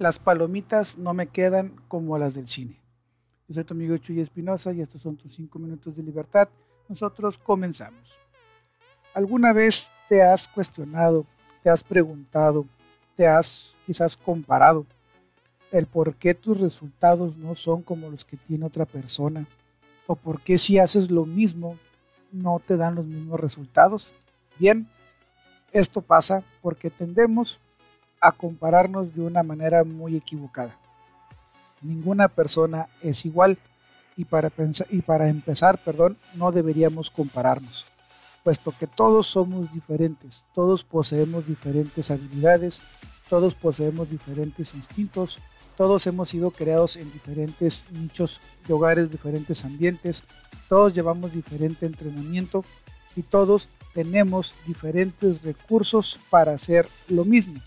Las palomitas no me quedan como las del cine. Yo soy tu amigo Chuy Espinosa y estos son tus 5 minutos de libertad. Nosotros comenzamos. ¿Alguna vez te has cuestionado, te has preguntado, te has quizás comparado el por qué tus resultados no son como los que tiene otra persona? ¿O por qué si haces lo mismo no te dan los mismos resultados? Bien, esto pasa porque tendemos a compararnos de una manera muy equivocada. Ninguna persona es igual y para, y para empezar, perdón, no deberíamos compararnos, puesto que todos somos diferentes, todos poseemos diferentes habilidades, todos poseemos diferentes instintos, todos hemos sido creados en diferentes nichos hogares, diferentes ambientes, todos llevamos diferente entrenamiento y todos tenemos diferentes recursos para hacer lo mismo.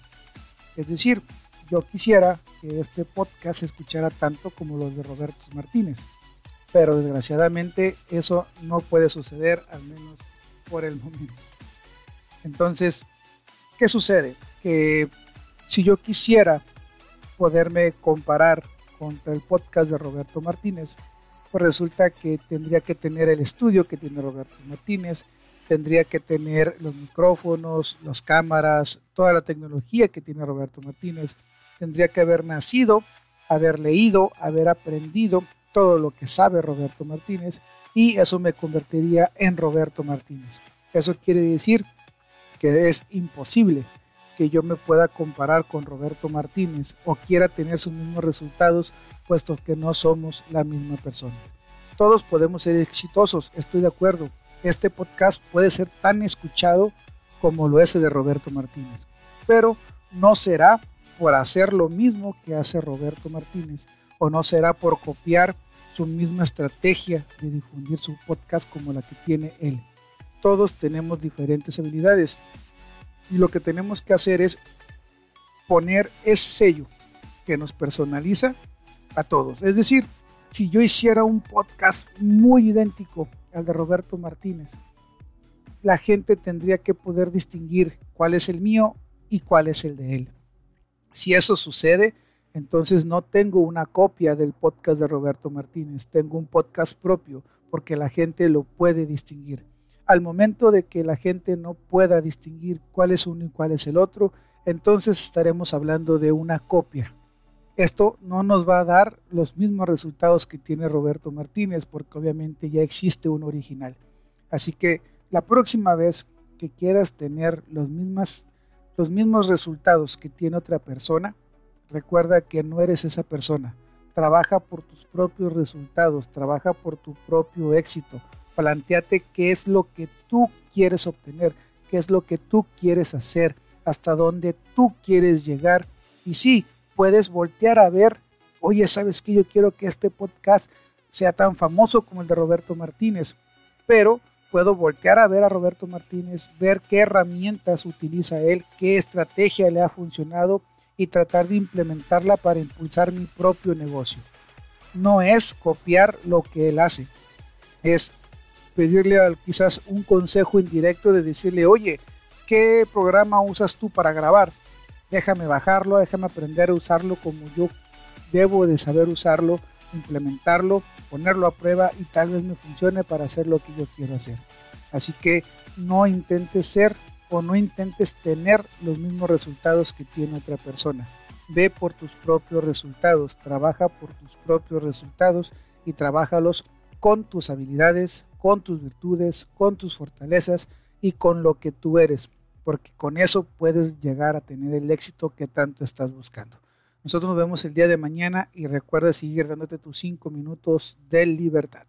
Es decir, yo quisiera que este podcast se escuchara tanto como los de Roberto Martínez, pero desgraciadamente eso no puede suceder, al menos por el momento. Entonces, ¿qué sucede? Que si yo quisiera poderme comparar contra el podcast de Roberto Martínez, pues resulta que tendría que tener el estudio que tiene Roberto Martínez, tendría que tener los micrófonos, las cámaras, toda la tecnología que tiene Roberto Martínez. Tendría que haber nacido, haber leído, haber aprendido todo lo que sabe Roberto Martínez y eso me convertiría en Roberto Martínez. Eso quiere decir que es imposible que yo me pueda comparar con Roberto Martínez o quiera tener sus mismos resultados, puesto que no somos la misma persona. Todos podemos ser exitosos, estoy de acuerdo, este podcast puede ser tan escuchado como lo es de Roberto Martínez. Pero no será por hacer lo mismo que hace Roberto Martínez o no será por copiar su misma estrategia de difundir su podcast como la que tiene él. Todos tenemos diferentes habilidades y lo que tenemos que hacer es poner ese sello que nos personaliza a todos. Es decir, si yo hiciera un podcast muy idéntico al de Roberto Martínez, la gente tendría que poder distinguir cuál es el mío y cuál es el de él. Si eso sucede, entonces no tengo una copia del podcast de Roberto Martínez, tengo un podcast propio porque la gente lo puede distinguir. Al momento de que la gente no pueda distinguir cuál es uno y cuál es el otro, entonces estaremos hablando de una copia esto no nos va a dar los mismos resultados que tiene Roberto Martínez, porque obviamente ya existe un original. Así que la próxima vez que quieras tener los, mismas, los mismos resultados que tiene otra persona, recuerda que no eres esa persona. Trabaja por tus propios resultados, trabaja por tu propio éxito. Planteate qué es lo que tú quieres obtener, qué es lo que tú quieres hacer, hasta dónde tú quieres llegar. Y sí, puedes voltear a ver, oye, ¿sabes que Yo quiero que este podcast sea tan famoso como el de Roberto Martínez, pero puedo voltear a ver a Roberto Martínez, ver qué herramientas utiliza él, qué estrategia le ha funcionado y tratar de implementarla para impulsar mi propio negocio. No es copiar lo que él hace, es pedirle quizás un consejo indirecto de decirle, oye, ¿qué programa usas tú para grabar? Déjame bajarlo, déjame aprender a usarlo como yo debo de saber usarlo, implementarlo, ponerlo a prueba y tal vez me funcione para hacer lo que yo quiero hacer. Así que no intentes ser o no intentes tener los mismos resultados que tiene otra persona. Ve por tus propios resultados, trabaja por tus propios resultados y trabájalos con tus habilidades, con tus virtudes, con tus fortalezas y con lo que tú eres porque con eso puedes llegar a tener el éxito que tanto estás buscando. Nosotros nos vemos el día de mañana y recuerda seguir dándote tus cinco minutos de libertad.